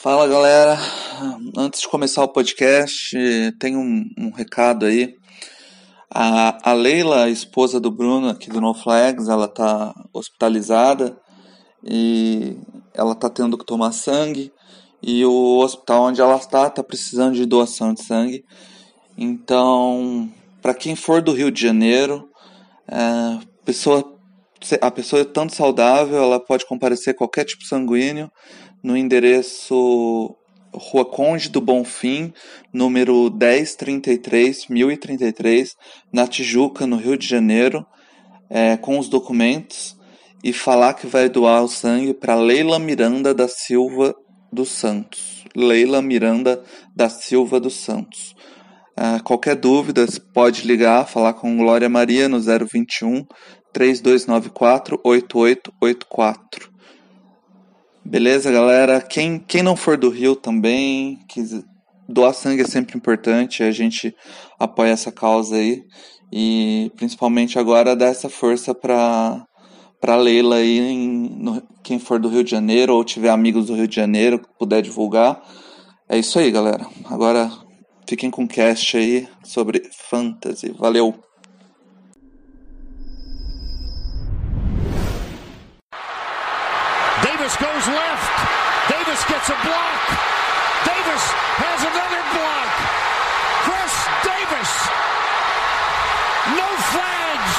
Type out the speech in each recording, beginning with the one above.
Fala galera, antes de começar o podcast, tem um, um recado aí. A, a, Leila, a esposa do Bruno aqui do No Flags, ela tá hospitalizada e ela tá tendo que tomar sangue e o hospital onde ela está tá precisando de doação de sangue. Então, para quem for do Rio de Janeiro, é, pessoa, a pessoa é tanto saudável, ela pode comparecer qualquer tipo sanguíneo no endereço Rua Conde do Bonfim, número 1033, 1033, na Tijuca, no Rio de Janeiro, é, com os documentos e falar que vai doar o sangue para Leila Miranda da Silva dos Santos. Leila Miranda da Silva dos Santos. Uh, qualquer dúvida, pode ligar, falar com Glória Maria no 021 3294 8884. Beleza, galera? Quem, quem não for do Rio também, doar sangue é sempre importante, a gente apoia essa causa aí. E principalmente agora dá essa força para para Leila aí, em, no, quem for do Rio de Janeiro ou tiver amigos do Rio de Janeiro puder divulgar. É isso aí, galera. Agora fiquem com o cast aí sobre fantasy. Valeu! A block. Davis has another block. Chris Davis. No flags.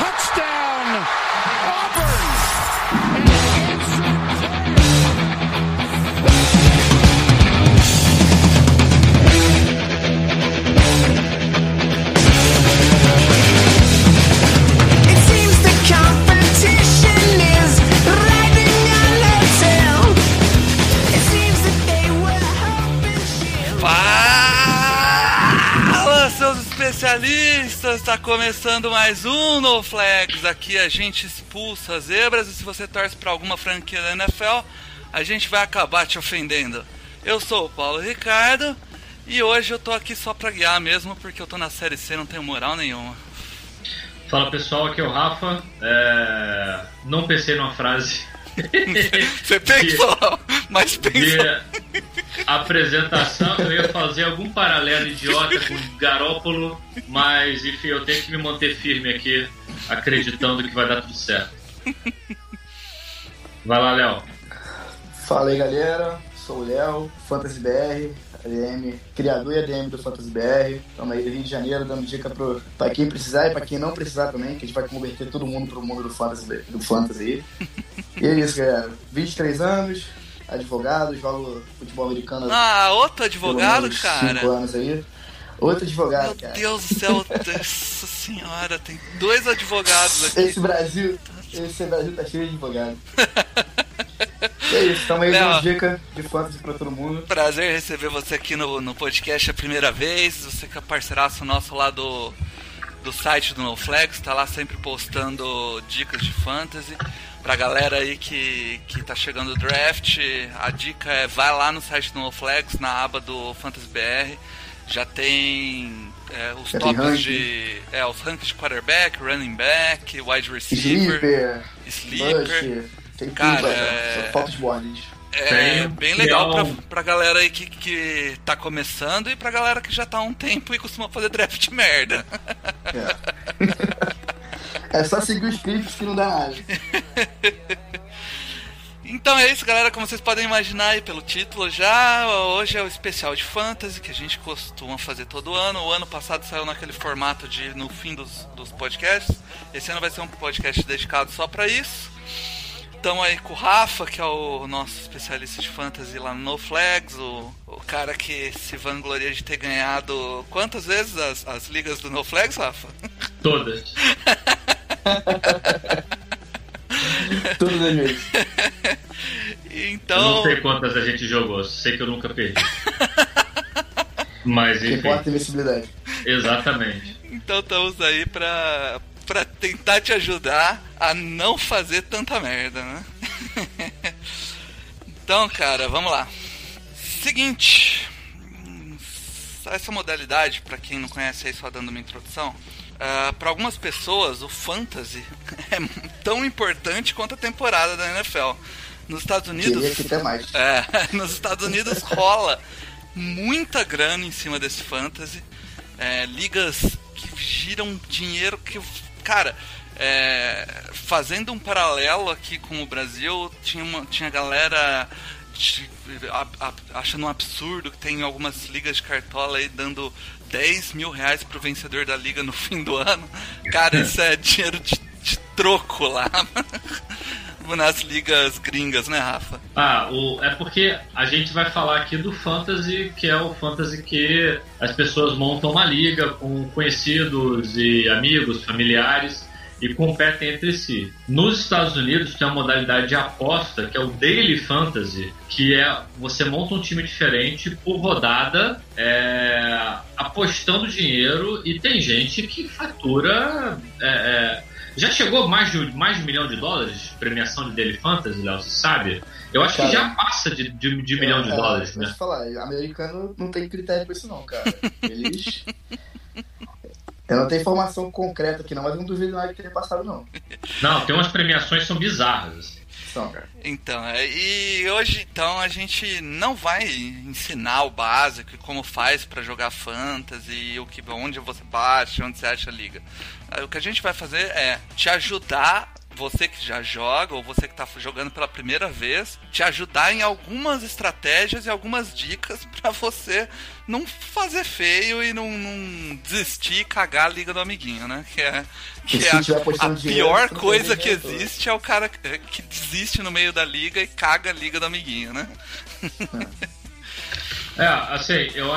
Touchdown. Auburn. Especialistas, está começando mais um No Flags. Aqui a gente expulsa as zebras e se você torce para alguma franquia da NFL, a gente vai acabar te ofendendo. Eu sou o Paulo Ricardo e hoje eu tô aqui só para guiar mesmo, porque eu tô na série C, não tenho moral nenhuma. Fala pessoal, aqui é o Rafa. É... Não pensei numa frase Você pensou, mas pensou. Apresentação, eu ia fazer algum paralelo idiota com Garópolo, mas enfim, eu tenho que me manter firme aqui, acreditando que vai dar tudo certo. Vai lá, Léo. Fala aí, galera. Sou o Léo, Fantasy BR, ADM, criador e ADM do Fantasy BR. Estamos aí do Rio de Janeiro dando dica para quem precisar e para quem não precisar também, que a gente vai converter todo mundo pro mundo do Fantasy, do fantasy E é isso, galera. 23 anos, advogado, jogo futebol americano. Ah, outro advogado, cara. 5 anos aí. Outro advogado, Meu cara. Deus do céu, nossa senhora, tem dois advogados aqui. Esse Brasil, esse Brasil tá cheio de advogados. é isso, estamos aí dando dica de fantasy pra todo mundo. Prazer receber você aqui no, no podcast a primeira vez. Você que é parceiraço nosso lá do, do site do NoFlex, tá lá sempre postando dicas de fantasy. Pra galera aí que, que tá chegando o draft, a dica é vai lá no site do NoFlex, na aba do Fantasy BR. Já tem é, os Já tops de. É, os ranks de quarterback, running back, wide receiver, sleeper. sleeper. Tem Cara, tudo, é... Só falta de. É bem legal pra, pra galera aí que, que tá começando e pra galera que já tá há um tempo e costuma fazer draft merda. É, é só seguir os clipes que não dá nada. Então é isso, galera. Como vocês podem imaginar aí pelo título já, hoje é o especial de fantasy que a gente costuma fazer todo ano. O ano passado saiu naquele formato de no fim dos, dos podcasts. Esse ano vai ser um podcast dedicado só para isso. Estamos aí com o Rafa, que é o nosso especialista de fantasy lá no No Flags, o, o cara que se vangloria de ter ganhado quantas vezes as, as ligas do No Flags, Rafa? Todas. Todas as vezes. Então... Eu não sei quantas a gente jogou, sei que eu nunca perdi. Mas enfim. Importa a invencibilidade. Exatamente. Então estamos aí pra, pra tentar te ajudar a não fazer tanta merda, né? então, cara, vamos lá. Seguinte. Essa modalidade, para quem não conhece aí, só dando uma introdução. Uh, para algumas pessoas, o fantasy é tão importante quanto a temporada da NFL. nos Estados Unidos. Que mais. É, nos Estados Unidos rola muita grana em cima desse fantasy. É, ligas que giram dinheiro que. Cara, é, fazendo um paralelo aqui com o Brasil, tinha, uma, tinha galera de, a, a, achando um absurdo que tem algumas ligas de cartola aí dando 10 mil reais pro vencedor da liga no fim do ano. Cara, isso é dinheiro de, de troco lá. nas ligas gringas, né, Rafa? Ah, o, é porque a gente vai falar aqui do Fantasy, que é o Fantasy que as pessoas montam uma liga com conhecidos e amigos, familiares e competem entre si. Nos Estados Unidos tem uma modalidade de aposta que é o Daily Fantasy, que é você monta um time diferente por rodada, é, apostando dinheiro e tem gente que fatura é, é, já chegou mais de, mais de um milhão de dólares de premiação de Daily Fantasy, Léo, você sabe? Eu acho cara, que já passa de, de, de milhão de é, dólares, né? falar, americano não tem critério pra isso não, cara. Eles... Eu não tenho informação concreta aqui não, mas não duvido nada que tenha passado não. Não, tem umas premiações que são bizarras. Assim. São, cara. Então, é, e hoje então a gente não vai ensinar o básico, como faz para jogar fantasy, o que onde você baixa, onde você acha a liga. O que a gente vai fazer é te ajudar você que já joga ou você que está jogando pela primeira vez, te ajudar em algumas estratégias e algumas dicas para você não fazer feio e não, não, desistir e cagar a liga do amiguinho, né? Que é, que é a, a pior coisa que existe é o cara que desiste no meio da liga e caga a liga do amiguinho, né? É, assim, eu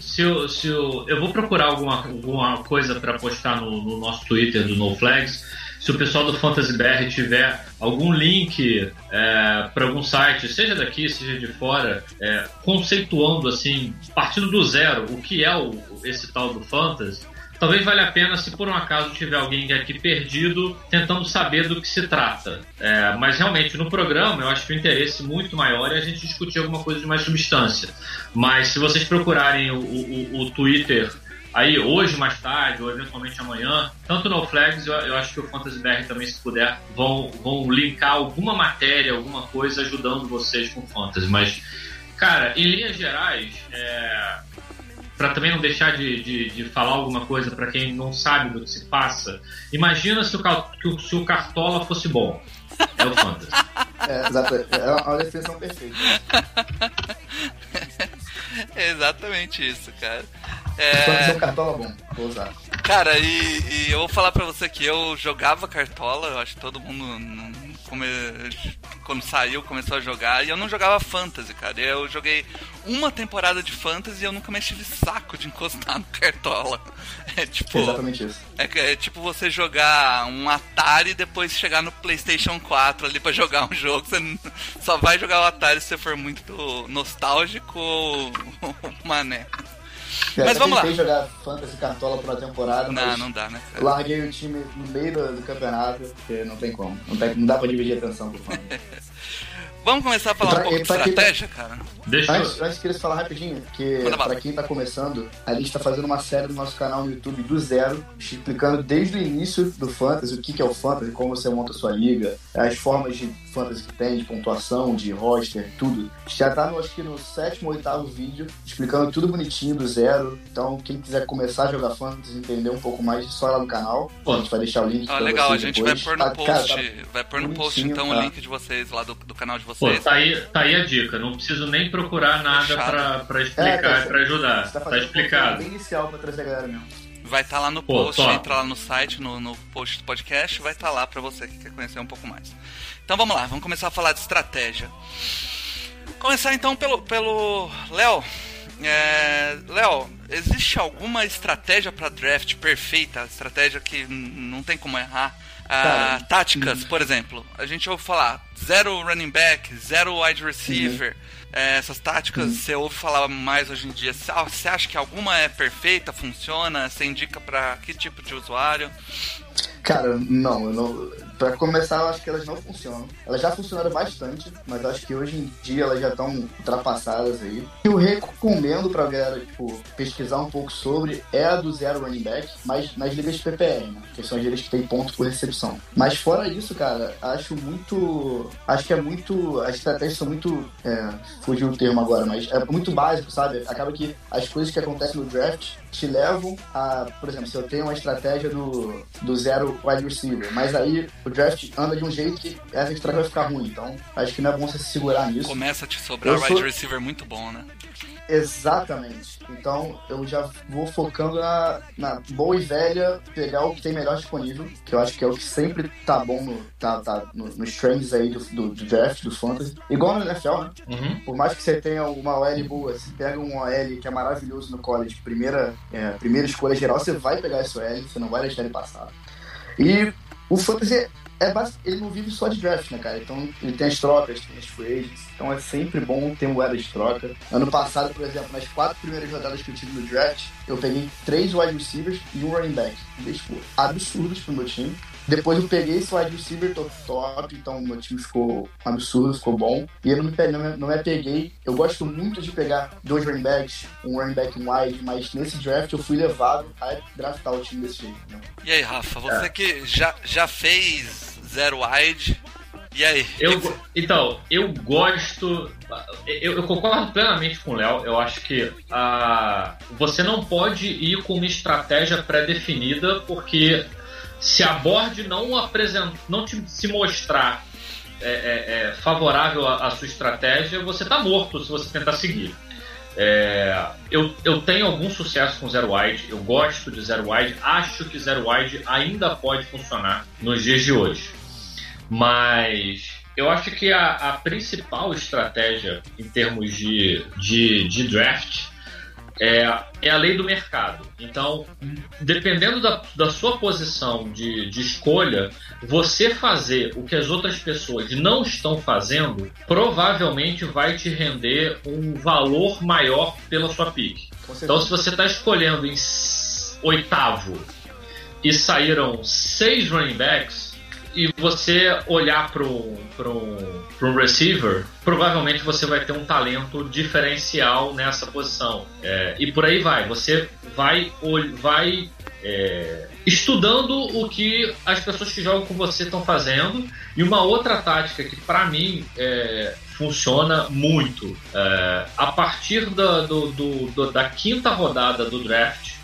se eu, se eu, eu vou procurar alguma, alguma coisa para postar no, no, nosso Twitter do No Flags. Se o pessoal do Fantasy BR tiver algum link é, para algum site, seja daqui, seja de fora, é, conceituando assim, partindo do zero, o que é o, esse tal do Fantasy, talvez valha a pena se por um acaso tiver alguém aqui perdido tentando saber do que se trata. É, mas realmente no programa eu acho que o interesse muito maior é a gente discutir alguma coisa de mais substância. Mas se vocês procurarem o, o, o Twitter aí hoje, mais tarde, ou eventualmente amanhã, tanto no Flags, eu, eu, acho que o Fantasy BR também, se puder, vão, vão linkar alguma matéria, alguma coisa ajudando vocês com Fantasy. Mas, cara, em linhas gerais, é, para também não deixar de, de, de falar alguma coisa para quem não sabe do que se passa, imagina se o, se o Cartola fosse bom. É o Fantasy. É, exato. É uma definição perfeita. É exatamente isso, cara. É... cartola bom, vou usar. Cara, e, e, eu vou falar pra você que eu jogava cartola, eu acho que todo mundo come... quando saiu começou a jogar, e eu não jogava fantasy, cara. Eu joguei uma temporada de fantasy e eu nunca mais tive saco de encostar no cartola. É tipo. exatamente isso. É, é, tipo você jogar um Atari e depois chegar no PlayStation 4 ali pra jogar um jogo. Você só vai jogar o Atari se você for muito nostálgico ou mané. É, mas vamos lá. Tentei jogar Fantasy Cartola por uma temporada. Não, não dá, né? Cara? Larguei o time no meio do, do, campeonato, porque não tem como. Não, tem, não dá pra dividir a atenção com o Vamos começar a falar pra, um pouco de tá- estratégia, cara? Deixa antes, eu... antes queria falar rapidinho, que pra quem tá começando, a gente tá fazendo uma série no nosso canal no YouTube do zero, explicando desde o início do Fantasy, o que, que é o Fantasy, como você monta a sua liga, as formas de Fantasy que tem, de pontuação, de roster, tudo. Já tá, no, acho que no sétimo ou oitavo vídeo, explicando tudo bonitinho do zero. Então, quem quiser começar a jogar Fantasy, entender um pouco mais, só lá no canal. Pô, a gente vai deixar o link. Ah, legal, a gente depois. vai pôr no post. Cara, tá vai pôr no post então tá. o link de vocês lá do, do canal de vocês. Pô, tá aí, tá aí a dica. Não preciso nem procurar nada pra, pra explicar é, tá, pra ajudar. Tá, tá explicado. bem inicial pra trazer a galera mesmo. Vai estar tá lá no Pô, post, entra lá no site, no, no post do podcast, vai estar tá lá para você que quer conhecer um pouco mais. Então vamos lá, vamos começar a falar de estratégia. Começar então pelo pelo Léo. É, Léo, existe alguma estratégia para draft perfeita? Estratégia que não tem como errar? Ah, táticas, por exemplo. A gente ouve falar zero running back, zero wide receiver. Uhum. É, essas táticas uhum. você ouve falar mais hoje em dia. Você acha que alguma é perfeita, funciona? Você indica para que tipo de usuário? Cara, não, eu não Pra começar, eu acho que elas não funcionam. Elas já funcionaram bastante, mas acho que hoje em dia elas já estão ultrapassadas aí. Eu recomendo pra galera, tipo, pesquisar um pouco sobre é a do zero running back, mas nas ligas PPR, né? Que são as ligas que tem ponto por recepção. Mas fora isso, cara, acho muito. Acho que é muito. As estratégias são muito. É, fugiu o termo agora, mas é muito básico, sabe? Acaba que as coisas que acontecem no draft te levam a, por exemplo, se eu tenho uma estratégia do, do zero wide receiver, mas aí o draft anda de um jeito que essa estratégia vai ficar ruim. Então, acho que não é bom você se segurar nisso. Começa a te sobrar eu wide sou... receiver muito bom, né? Exatamente. Então eu já vou focando na, na boa e velha pegar o que tem melhor disponível, que eu acho que é o que sempre tá bom no, tá, tá no, nos trends aí do, do, do, draft, do fantasy. Igual no NFL, né? Uhum. Por mais que você tenha uma OL boa, você pega um OL que é maravilhoso no college, primeira, é, primeira escolha geral, você vai pegar esse OL, você não vai deixar ele passar. E o fantasy é ele não vive só de draft, né, cara? Então ele tem as trocas, tem as free agents. Então é sempre bom ter moeda de troca. Ano passado, por exemplo, nas quatro primeiras rodadas que eu tive no draft, eu peguei três wide receivers e um running back. Tipo, absurdos pro meu time. Depois eu peguei esse wide receiver top, top, então meu time ficou absurdo, ficou bom. E eu não me, não, me, não me apeguei. Eu gosto muito de pegar dois running backs, um running back wide, mas nesse draft eu fui levado a draftar o time desse jeito. Né? E aí, Rafa, você é. que já, já fez zero wide, e aí? Eu, então, eu gosto. Eu, eu concordo plenamente com o Léo. Eu acho que uh, você não pode ir com uma estratégia pré-definida, porque se a board não apresenta, não te, se mostrar é, é, é, favorável à, à, sua estratégia, você está morto se você tentar seguir. É, eu, eu tenho algum sucesso com Zero Wide, eu gosto de Zero Wide, acho que Zero Wide ainda pode funcionar nos dias de hoje. Mas eu acho que a, a principal estratégia em termos de, de, de draft é, é a lei do mercado. Então, dependendo da, da sua posição de, de escolha, você fazer o que as outras pessoas não estão fazendo provavelmente vai te render um valor maior pela sua pick. Então, se você está escolhendo em oitavo e saíram seis running backs, e você olhar para um, receiver, provavelmente você vai ter um talento diferencial nessa posição. É, e por aí vai. Você vai, vai é, estudando o que as pessoas que jogam com você estão fazendo. E uma outra tática que, para mim, é, funciona muito. É, a partir da, do, do, do, da quinta rodada do draft,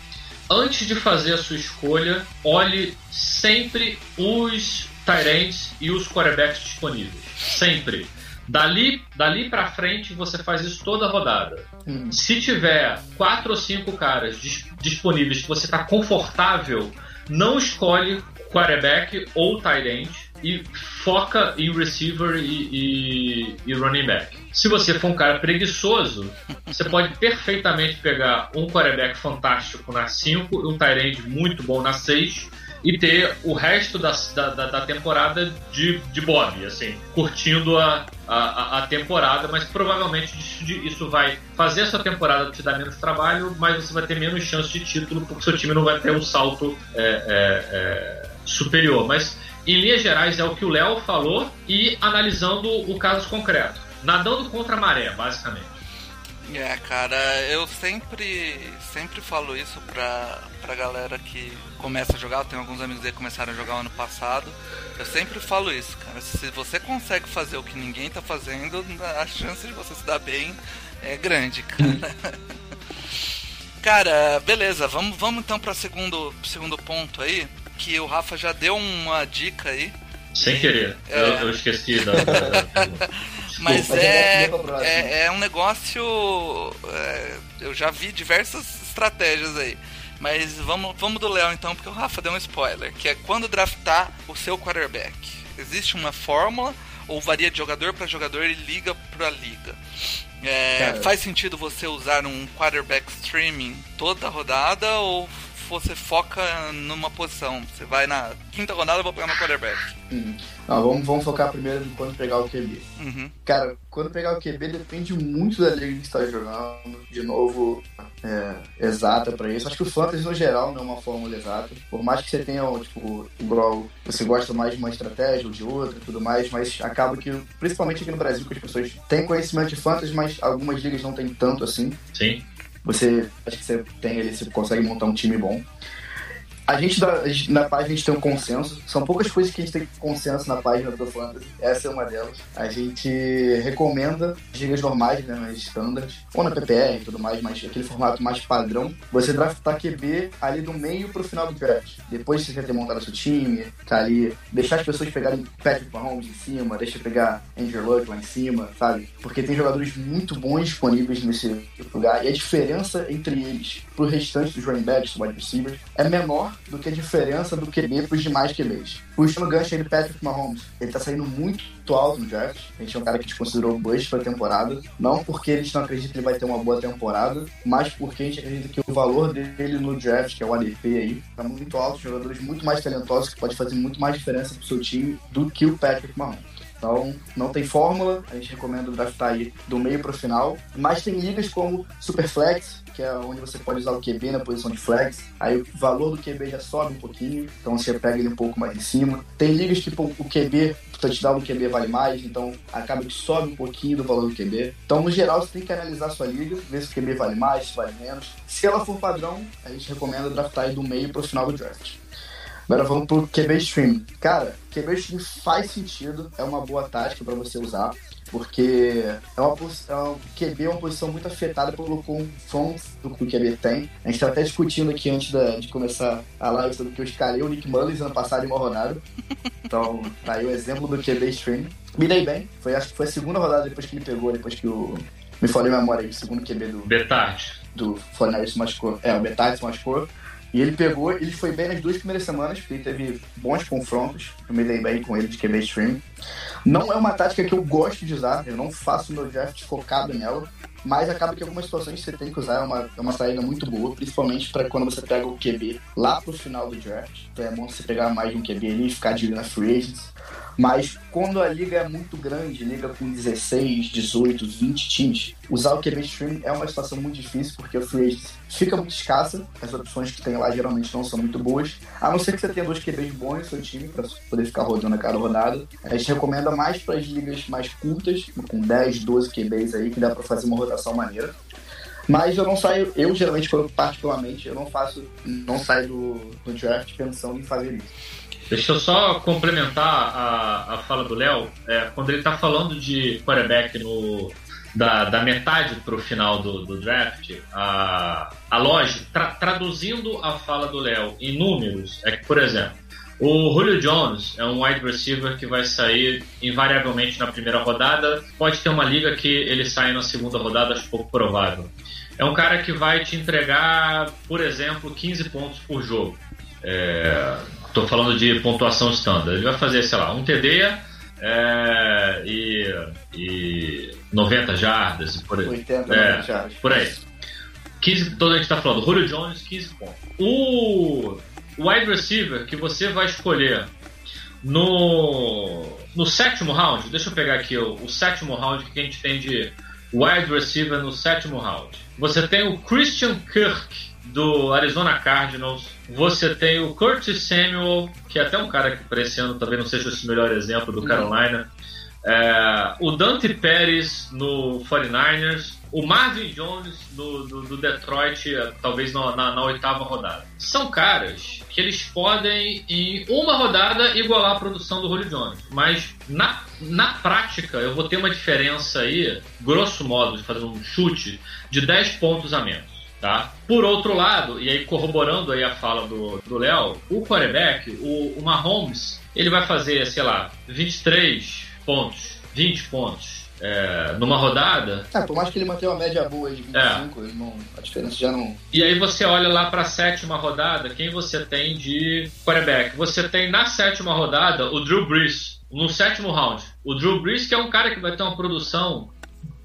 antes de fazer a sua escolha, olhe sempre os Tyrants e os quarterbacks disponíveis. Sempre. Dali, dali para frente você faz isso toda a rodada. Hum. Se tiver quatro ou cinco caras dis disponíveis que você está confortável, não escolhe quarterback ou tight end e foca em receiver e, e, e, running back. Se você for um cara preguiçoso, você pode perfeitamente pegar um quarterback fantástico na 5 e um tight end muito bom na 6 e ter o resto da, da, da temporada de, de Bob, assim, curtindo a, a, a temporada, mas provavelmente isso vai fazer a sua temporada te dar menos trabalho, mas você vai ter menos chance de título, porque seu time não vai ter um salto é, é, é, superior. Mas, em linhas gerais, é o que o Léo falou e analisando o caso concreto. Nadando contra a maré, basicamente. É, cara, eu sempre sempre falo isso pra, pra galera que começa a jogar. Eu tenho alguns amigos aí que começaram a jogar ano passado. Eu sempre falo isso, cara. Se você consegue fazer o que ninguém tá fazendo, a chance de você se dar bem é grande, cara. cara, beleza, vamos, vamos então para segundo segundo ponto aí, que o Rafa já deu uma dica aí. Sem querer, é... eu, eu, esqueci da... Mas é, é, é, um negócio. É, eu já vi diversas estratégias aí. Mas vamos, vamos do Léo então, porque o Rafa deu um spoiler, que é quando draftar o seu quarterback. Existe uma fórmula ou varia de jogador para jogador e liga para liga. É, faz sentido você usar um quarterback streaming toda a rodada ou você foca numa posição. Você vai na quinta rodada, eu vou pegar meu quarterback. Uhum. Não, vamos, vamos focar primeiro em quando pegar o QB. Uhum. Cara, quando pegar o QB depende muito da liga que está jogando. De novo, é, exata para isso. Acho que o fantasy no geral não é uma fórmula exata. Por mais que você tenha, tipo, igual você gosta mais de uma estratégia ou de outra tudo mais, mas acaba que, principalmente aqui no Brasil, que as pessoas têm conhecimento de fantasy, mas algumas ligas não têm tanto assim. Sim. Você acho que você tem ali, você consegue montar um time bom. A gente, na página, a gente tem um consenso. São poucas coisas que a gente tem consenso na página do Fantasy. Essa é uma delas. A gente recomenda gigas normais, né, nas standards, ou na PPR e tudo mais, mas aquele formato mais padrão. Você draftar QB ali do meio pro final do draft. Depois de você já ter montado seu time, tá ali, deixar as pessoas pegarem Patrick Mahomes em cima, deixa pegar Andrew Luck lá em cima, sabe? Porque tem jogadores muito bons disponíveis nesse lugar. E a diferença entre eles pro restante dos running backs, wide receivers, é menor do que a diferença do QB para os demais QBs. Puxando o gancho aí do Patrick Mahomes, ele tá saindo muito alto no draft. A gente é um cara que te considerou bust para a temporada. Não porque a gente não acredita que ele vai ter uma boa temporada, mas porque a gente acredita que o valor dele no draft, que é o ADP aí, tá muito alto. Jogadores muito mais talentosos que pode fazer muito mais diferença pro seu time do que o Patrick Mahomes. Então, não tem fórmula, a gente recomenda draftar aí do meio para o final. Mas tem ligas como Superflex, que é onde você pode usar o QB na posição de flex. Aí o valor do QB já sobe um pouquinho, então você pega ele um pouco mais em cima. Tem ligas que pô, o QB, o touchdown do QB vale mais, então acaba que sobe um pouquinho do valor do QB. Então, no geral, você tem que analisar a sua liga, ver se o QB vale mais, se vale menos. Se ela for padrão, a gente recomenda draftar aí do meio para o final do draft. Agora vamos pro QB Stream. Cara, QB Stream faz sentido, é uma boa tática para você usar, porque é uma, é uma, QB é uma posição muito afetada pelo confronto que o QB tem. A gente estava até discutindo aqui antes da, de começar a live sobre que eu escalei o Nick Mullins ano passado em uma rodada. Então, tá aí o exemplo do QB Stream. Me dei bem, foi, acho que foi a segunda rodada depois que ele pegou, depois que o. Me falei a memória aí, o segundo QB do. Betard. Do Fortnite se machucou. É, o Betard se machucou. E ele pegou, ele foi bem nas duas primeiras semanas, porque ele teve bons confrontos. Eu me dei bem com ele de QB stream. Não é uma tática que eu gosto de usar, eu não faço meu draft focado nela, mas acaba que algumas situações você tem que usar, é uma, é uma saída muito boa, principalmente para quando você pega o QB lá pro final do draft. Então é bom você pegar mais de um QB ali e ficar de olho na free agents. Mas quando a liga é muito grande, liga com 16, 18, 20 times, usar o QB Stream é uma situação muito difícil, porque o free fica muito escassa, as opções que tem lá geralmente não são muito boas, a não ser que você tenha dois QBs bons no seu time para poder ficar rodando a cada rodada. A gente recomenda mais para as ligas mais curtas, com 10, 12 QBs aí, que dá para fazer uma rotação maneira. Mas eu não saio, eu geralmente, particularmente, eu não faço, não saio do, do draft pensando em fazer isso. Deixa eu só complementar a, a fala do Léo. É, quando ele está falando de quarterback no, da, da metade para o final do, do, draft, a, a lógica, tra, traduzindo a fala do Léo em números, é que, por exemplo, o Julio Jones é um wide receiver que vai sair invariavelmente na primeira rodada. Pode ter uma liga que ele saia na segunda rodada, acho pouco provável. É um cara que vai te entregar, por exemplo, 15 pontos por jogo. É, Estou falando de pontuação standard. Ele vai fazer, sei lá, um TD é, e, e 90 jardas. Por aí. 80 é, jardas. Por aí. 15, todo a gente está falando. Julio Jones, 15 pontos. O wide receiver que você vai escolher no, no sétimo round, deixa eu pegar aqui o, o sétimo round que a gente tem de wide receiver no sétimo round. Você tem o Christian Kirk do Arizona Cardinals. Você tem o Curtis Samuel, que é até um cara que para esse ano talvez não seja esse melhor exemplo do Carolina. É, o Dante Pérez no 49ers, o Marvin Jones do, do, do Detroit, é, talvez na, na, na, oitava rodada. São caras que eles podem, em uma rodada, igualar a produção do Julio Jones. Mas na, na prática, eu vou ter uma diferença aí, grosso modo, de fazer um chute, de 10 pontos a menos. Tá? Por outro lado, e aí corroborando aí a fala do Léo, o quarterback, o, o Mahomes, ele vai fazer, sei lá, 23 pontos, 20 pontos é, numa rodada. É, por mais que ele mantenha uma média boa de 25, é. não, a diferença já não. E aí você olha lá para a sétima rodada, quem você tem de quarterback? Você tem na sétima rodada o Drew Brees, no sétimo round. O Drew Brees, que é um cara que vai ter uma produção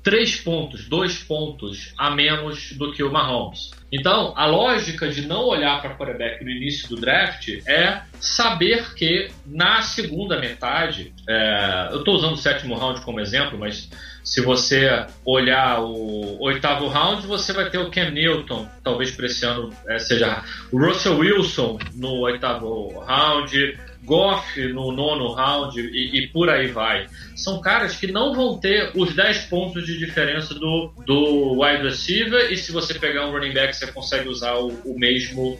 três pontos, dois pontos a menos do que o Mahomes. Então, a lógica de não olhar para quarterback no início do draft é saber que na segunda metade, é, eu estou usando o sétimo round como exemplo, mas se você olhar o oitavo round, você vai ter o Cam Newton, talvez para esse ano é, seja o Russell Wilson no oitavo round, Goff no nono round e, e, por aí vai. São caras que não vão ter os 10 pontos de diferença do, do wide receiver, e se você pegar um running back, você consegue usar o, o mesmo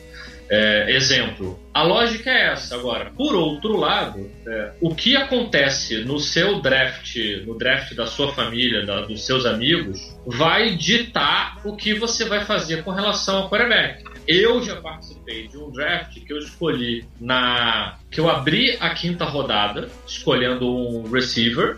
é, exemplo. A lógica é essa. Agora, por outro lado, é, o que acontece no seu draft, no draft da sua família, da, dos seus amigos, vai ditar o que você vai fazer com relação ao quarterback. Eu já participei de um draft que eu escolhi na. que eu abri a quinta rodada, escolhendo um receiver.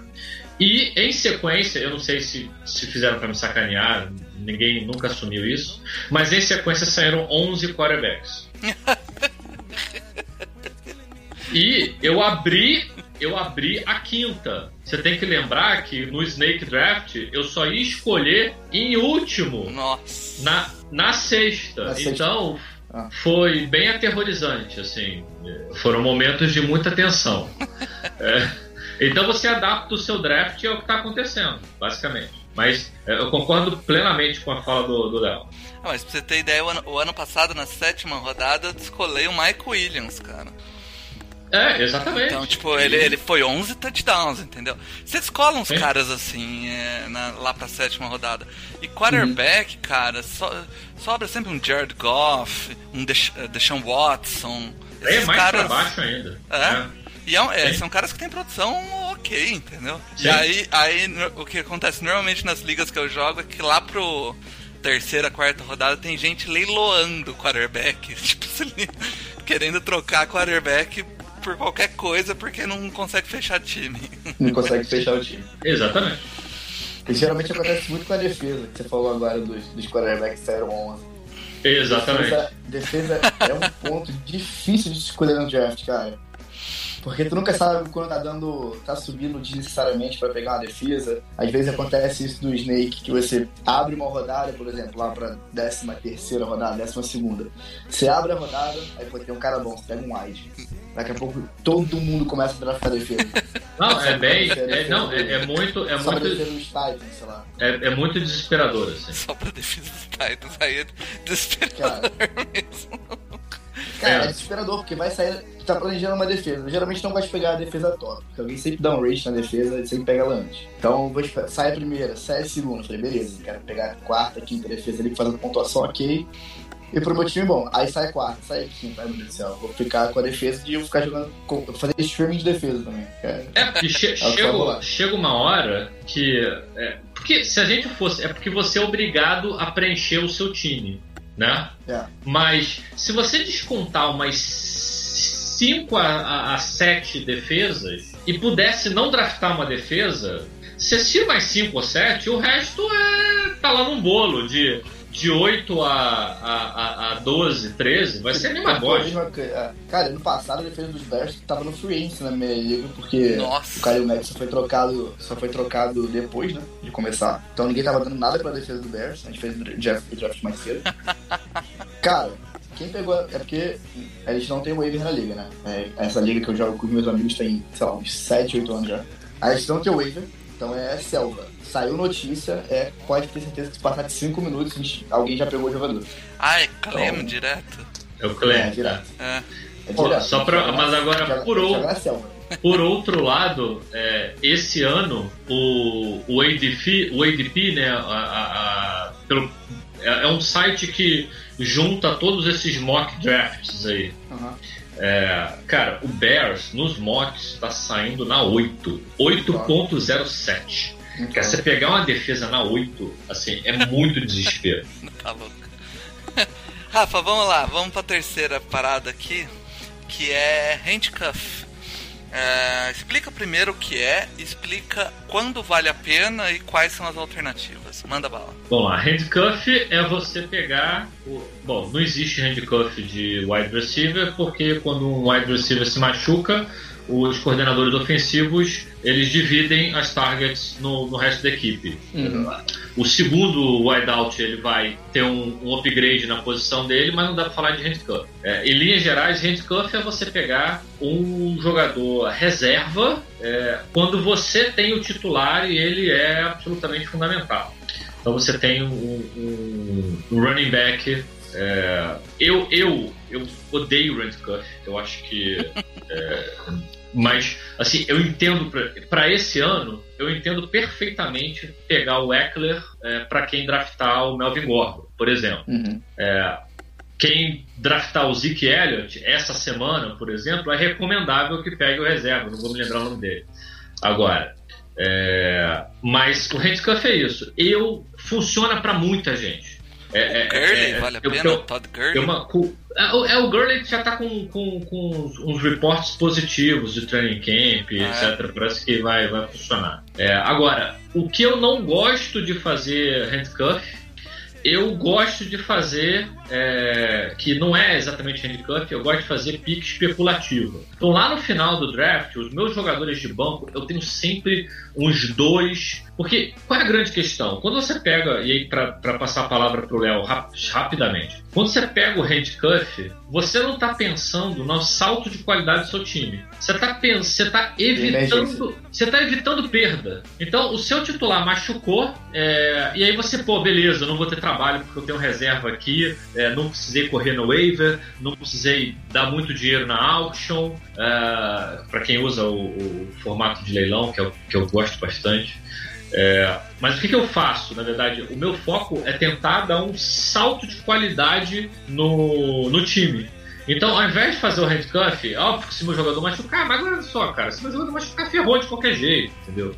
E em sequência, eu não sei se, se fizeram para me sacanear, ninguém nunca assumiu isso, mas em sequência saíram 11 quarterbacks. e eu abri, eu abri a quinta. Você tem que lembrar que no Snake Draft eu só ia escolher em último Nossa. na, na sexta. Na então sexta. Ah. foi bem aterrorizante, assim. Foram momentos de muita tensão. é. Então você adapta o seu draft ao que está acontecendo, basicamente. Mas é, eu concordo plenamente com a fala do Léo. Ah, mas pra você ter ideia, o ano, o ano passado, na sétima rodada, eu escolhi o Mike Williams, cara. É, exatamente. Então, tipo, ele, ele foi 11 touchdowns, entendeu? Você escola uns Sim. caras assim, é, na, lá pra sétima rodada. E quarterback, uhum. cara, so, sobra sempre um Jared Goff, um eh, Deshaun Watson. É mais caras, pra baixo ainda. É. é. E é, é, são caras que têm produção ok, entendeu? Sim. E aí, aí o que acontece normalmente nas ligas que eu jogo é que lá pro terceira, quarta rodada tem gente leiloando quarterback, tipo, querendo trocar quarterback por qualquer coisa porque não consegue fechar time. Não consegue fechar o time. Exatamente. E geralmente acontece muito com a defesa, que você falou agora dos, dos quarterbacks que saíram 11. Exatamente. Defesa, defesa é um ponto difícil de escolher no draft, cara. Porque tu nunca sabe quando tá dando. tá subindo desnecessariamente para pegar uma defesa. Às vezes acontece isso do Snake, que você abre uma rodada, por exemplo, lá pra 13 terceira rodada, décima segunda. Você abre a rodada, aí pô, tem um cara bom, você pega um wide. Daqui a pouco todo mundo começa a draftar defesa. Não, é bem. É, não, é, é, muito. É só muito defesa dos Titans, sei lá. É, é muito desesperador, assim. Só pra defesa dos Titans, aí é desesperador cara, mesmo. Cara, é. é desesperador, porque vai sair. tá planejando uma defesa. Geralmente não vai pegar a defesa top, porque alguém sempre dá um rate na defesa e sempre pega ela antes. Então vou sai a primeira, sai a segunda. Falei, beleza, quero pegar a quarta, quinta defesa ali, fazendo pontuação ok. E pro meu time, bom, aí sai quarta, sai quinta, ai meu Deus do céu. Vou ficar com a defesa e vou ficar jogando. Fazer streaming de defesa também. É, é porque che é chega, chega uma hora que. É, porque se a gente fosse. É porque você é obrigado a preencher o seu time né? É. Mas se você descontar umas 5 a, a 7 defesas e pudesse não draftar uma defesa, você tira mais 5 ou 7, o resto é tá lá num bolo de de 8 a, a, a 12, 13, vai ser a mesma é, Cara, ano passado a defesa dos Bears tava no free agency na minha liga, porque Nossa. o Kyle Mack só foi trocado, só foi trocado depois, né, de começar. Então ninguém tava dando nada pra defesa do Bears, a gente fez o draft, draft mais cedo. Cara, quem pegou. É porque a gente não tem waiver na liga, né? É, essa liga que eu jogo com os meus amigos tem, sei lá, uns 7, 8 anos já. A gente não tem waiver, então é selva saiu notícia, é, pode ter certeza que se passar de 5 minutos, gente, alguém já pegou o jogador. Ah, é Clem então, direto? É o Clem. É, direto. É. é Pô, direto. Só pra, mas agora, joga, por, outro, por outro lado, é, esse ano, o, o, ADP, o ADP, né, a, a, a, pelo, é, é um site que junta todos esses mock drafts aí. Uhum. É, cara, o Bears nos mocks está saindo na 8. 8.07. Então... Cara, você pegar uma defesa na 8, assim, é muito desespero. tá louco. Rafa, vamos lá, vamos pra terceira parada aqui, que é handcuff. É, explica primeiro o que é, explica quando vale a pena e quais são as alternativas. Manda bala. Bom, a handcuff é você pegar. O... Bom, não existe handcuff de wide receiver porque quando um wide receiver se machuca, os coordenadores ofensivos eles dividem as targets no, no resto da equipe. Uhum. O segundo wideout ele vai ter um, um, upgrade na posição dele, mas não dá para falar de handcuff. É, em linhas gerais, handcuff é você pegar um jogador reserva é, quando você tem o titular e ele é absolutamente fundamental. Então você tem um, um, um running back. É, eu, eu, eu odeio handcuff. Eu acho que é, mas, assim, eu entendo, para esse ano, eu entendo perfeitamente pegar o Eckler é, para quem draftar o Melvin Gordon, por exemplo. Uhum. É, quem draftar o Zeke Elliott essa semana, por exemplo, é recomendável que pegue o reserva, não vou me lembrar o nome dele. Agora, é, mas o handcuff é isso. Eu funciona para muita gente. É, é, Gurley, é, vale a pena? Eu, Todd Gurley? Uma, é, o, é, o Gurley já tá com, com, com uns reportes positivos de training camp, ah, etc. Parece que vai, vai funcionar. É, agora, o que eu não gosto de fazer handcuff eu gosto de fazer, é, que não é exatamente handcuff, eu gosto de fazer pique especulativo. Então lá no final do draft, os meus jogadores de banco, eu tenho sempre uns dois. Porque qual é a grande questão? Quando você pega, e aí para passar a palavra para o Léo rap, rapidamente, quando você pega o handcuff, você não está pensando no salto de qualidade do seu time. Você está você tá evitando, você tá evitando perda. Então o seu titular machucou é, e aí você pô beleza, não vou ter trabalho porque eu tenho reserva aqui, é, não precisei correr no waiver, não precisei dar muito dinheiro na auction. É, para quem usa o, o, formato de leilão que é o que eu gosto bastante. É, mas o que, que, eu faço? Na verdade, o meu foco é tentar dar um salto de qualidade no, no time. Então, ao invés de fazer o handcuff, óbvio que se meu jogador machucar, mas olha só, cara, se meu jogador machucar, ferrou de qualquer jeito, entendeu?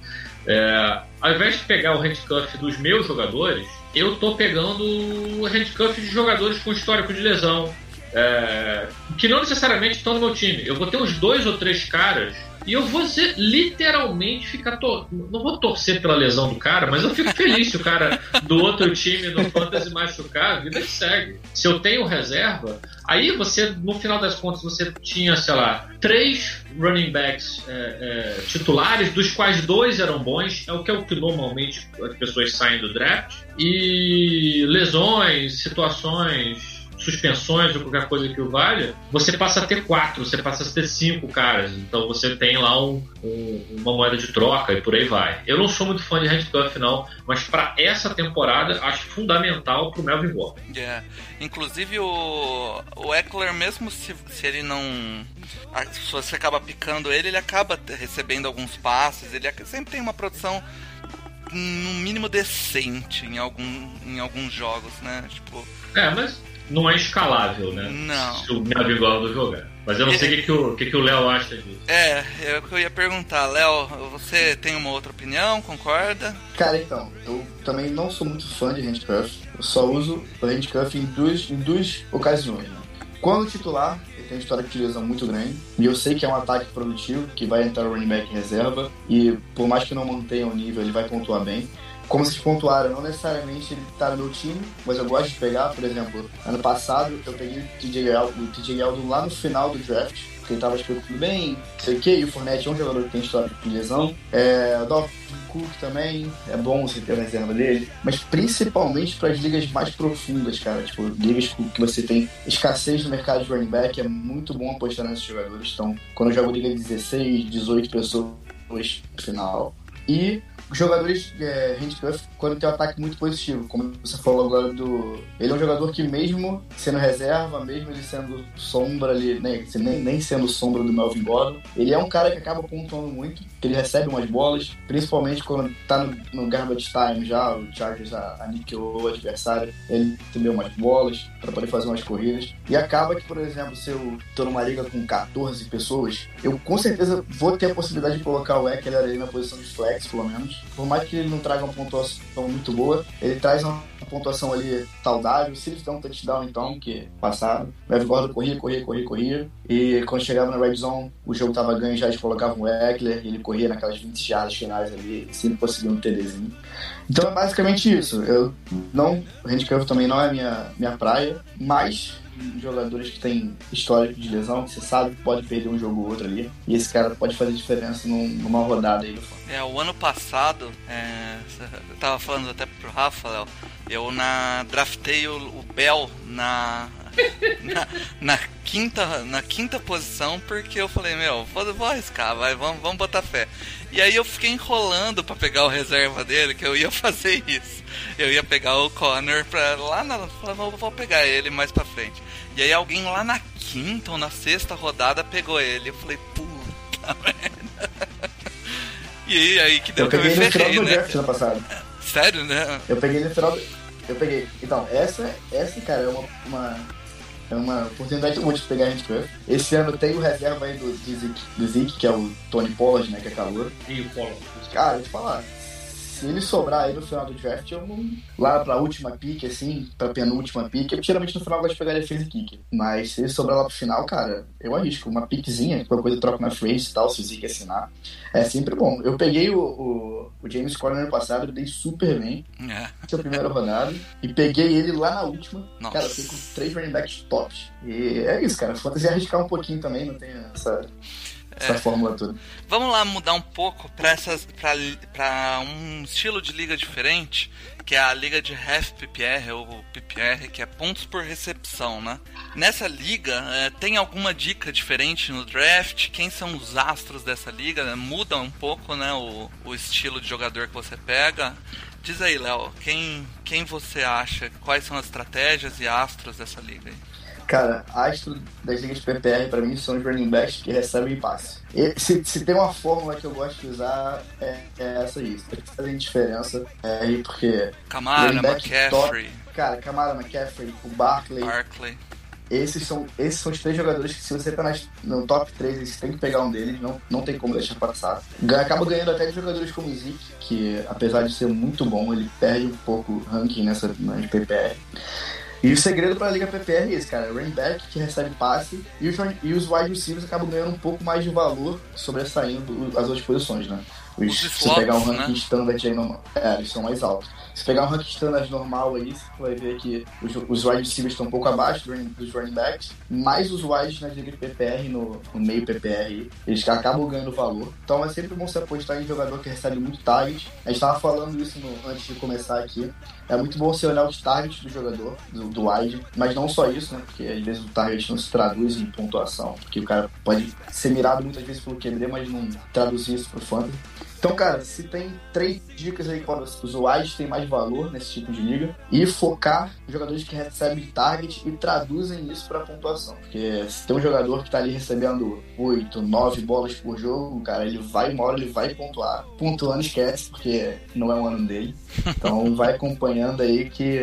É, ao invés de pegar o handcuff dos meus jogadores, eu tô pegando handcuff de jogadores com histórico de lesão, é, que não necessariamente estão no meu time. Eu vou ter uns dois ou três caras e eu vou ser, literalmente ficar. To... Não vou torcer pela lesão do cara, mas eu fico feliz se o cara do outro time no Fantasy machucar, a vida segue. Se eu tenho reserva, aí você, no final das contas, você tinha, sei lá, três running backs é, é, titulares, dos quais dois eram bons, é o que é o que normalmente as pessoas saem do draft. E lesões, situações suspensões ou qualquer coisa que o valha, você passa a ter quatro, você passa a ter cinco caras. Então você tem lá um, um, uma moeda de troca e por aí vai. Eu não sou muito fã de handcuff, não, mas para essa temporada acho fundamental pro Melvin Gordon. Yeah. Inclusive o, o Eckler, mesmo se, se ele não. Se você acaba picando ele, ele acaba recebendo alguns passes, ele sempre tem uma produção no mínimo decente em, algum, em alguns jogos, né? Tipo. É, mas não é escalável, né? Não. Se o Navigaldo jogar. Mas eu não sei o que, que, o que, que o Léo acha disso. É, é o que eu ia perguntar. Léo, você tem uma outra opinião? Concorda? Cara, então, eu também não sou muito fã de handcuff. Eu só uso o handcuff em duas, em duas ocasiões, né? Quando titular, ele tem uma história de lesão muito grande. E eu sei que é um ataque produtivo, que vai entrar o running back em reserva. E por mais que não mantenha o nível, ele vai pontuar bem como vocês pontuaram, não necessariamente ele tá no meu time, mas eu gosto de pegar, por exemplo, ano passado eu peguei o TJ Yeldon, o TJ Yeldon lá no final do draft, porque ele tava especulando bem, sei o que, e o Fournette é um jogador que tem história de lesão. É, o Dolphin Cook também, é bom você ter a reserva dele, mas principalmente para as ligas mais profundas, cara, tipo, ligas que você tem escassez no mercado de running back, é muito bom apostar nesses jogadores. Então, quando eu jogo liga de 16, 18 pessoas no final. E jogadores é, handcuff quando tem um ataque muito positivo, como você falou agora do. Ele é um jogador que, mesmo sendo reserva, mesmo ele sendo sombra ali, né, nem, nem sendo sombra do Melvin Gordon, ele é um cara que acaba pontuando muito, que ele recebe umas bolas, principalmente quando tá no, no garbage time já, o Chargers aniquilou o adversário, ele recebeu umas bolas para poder fazer umas corridas. E acaba que, por exemplo, se eu tô numa liga com 14 pessoas, eu com certeza vou ter a possibilidade de colocar o Eckler ali na posição de flex, pelo menos por mais que ele não traga uma pontuação muito boa, ele traz uma pontuação ali saudável. Se ele der um touchdown, então, que passado, o Evan Gordon corria, corria, corria, corria. E quando chegava na red zone, o jogo tava ganho, já eles colocavam o Eckler, ele corria naquelas 20 jardas finais ali, sempre conseguiu um TDzinho. Então é basicamente isso. Eu não, handcuff também não é minha minha praia, mas jogadores que têm histórico de lesão, você sabe que pode perder um jogo ou outro ali. E esse cara pode fazer diferença num, numa rodada aí do É, o ano passado, é, eu tava falando até pro Rafa, Léo, eu na draftei o, o Bell na, na, na, quinta, na quinta posição porque eu falei, meu, vou, vou arriscar, vai, vamos, vamos botar fé. E aí eu fiquei enrolando para pegar o reserva dele, que eu ia fazer isso. Eu ia pegar o Connor pra lá na. Vou, vou pegar ele mais pra frente. E aí alguém lá na quinta ou na sexta rodada pegou ele. Eu falei, puta merda. E aí que deu eu que eu me ferrei, né? Ano passado. Sério, né? Eu peguei no final do... Eu peguei. Então, essa, essa cara, é uma, uma é uma oportunidade útil de pegar a gente Esse ano tem o reserva aí do, do, Zeke, do Zeke, que é o Tony Pollard, né? Que é calor. E o Pollard. Cara, eu falar se ele sobrar aí no final do draft, eu não. Lá pra última pick, assim, pra penúltima pick, eu geralmente no final gosto de pegar defesa kick. Mas se ele sobrar lá pro final, cara, eu arrisco. Uma pickzinha, qualquer coisa troca na frente e tal, se o Zeke assinar. É sempre bom. Eu peguei o, o, o James Conner no ano passado, ele dei super bem. É. Essa é a primeira rodada. E peguei ele lá na última. Nossa. Cara, eu fiquei com três running backs tops. E é isso, cara. Fantasy arriscar um pouquinho também, não tem essa essa é. fórmula toda. Vamos lá mudar um pouco para um estilo de liga diferente, que é a liga de half PPR ou PPR, que é pontos por recepção, né? Nessa liga, é, tem alguma dica diferente no draft? Quem são os astros dessa liga? Muda um pouco, né, o, o estilo de jogador que você pega. Diz aí, Léo, quem, quem você acha? Quais são as estratégias e astros dessa liga aí? Cara, astro das ligas de PPR pra mim são os running backs que recebem passe. E, se, se tem uma fórmula que eu gosto de usar, é, é essa aí. Tem que fazer diferença. É, porque. Camara, McCaffrey. Top, cara, Camara, McCaffrey, o Barkley. Barkley. Esses são, esses são os três jogadores que, se você tá nas, no top 3, você tem que pegar um deles, não, não tem como deixar passar. Acaba ganhando até de jogadores como o Zeke, que apesar de ser muito bom, ele perde um pouco o ranking nessa nas PPR. E o segredo para a Liga PPR é esse, cara. Running back que recebe passe e os, e os wide receivers acabam ganhando um pouco mais de valor sobressaindo as outras posições, né? Os, se você pegar um ranking né? standard aí, normal, é, eles são mais altos. Se pegar um ranking standard normal aí, você vai ver que os, os wide receivers estão um pouco abaixo dos running backs, mais os wides na liga de PPR, no, no, meio PPR, eles acabam ganhando valor. Então é sempre bom você apostar em jogador que recebe muito target. A gente estava falando isso no, antes de começar aqui. É muito bom você olhar os targets do jogador, do, do wide, mas não só isso, né? Porque às vezes o target não se traduz em pontuação, porque o cara pode ser mirado muitas vezes pelo QB, mas não traduzir isso pro fantasy. Então, cara, se tem três dicas aí para os wides tem mais valor nesse tipo de liga e focar em jogadores que recebem target e traduzem isso para pontuação. Porque se tem um jogador que está ali recebendo 8, 9 bolas por jogo, cara, ele vai, uma ele vai pontuar. Pontuando esquece, porque não é um ano dele. Então vai acompanhando aí que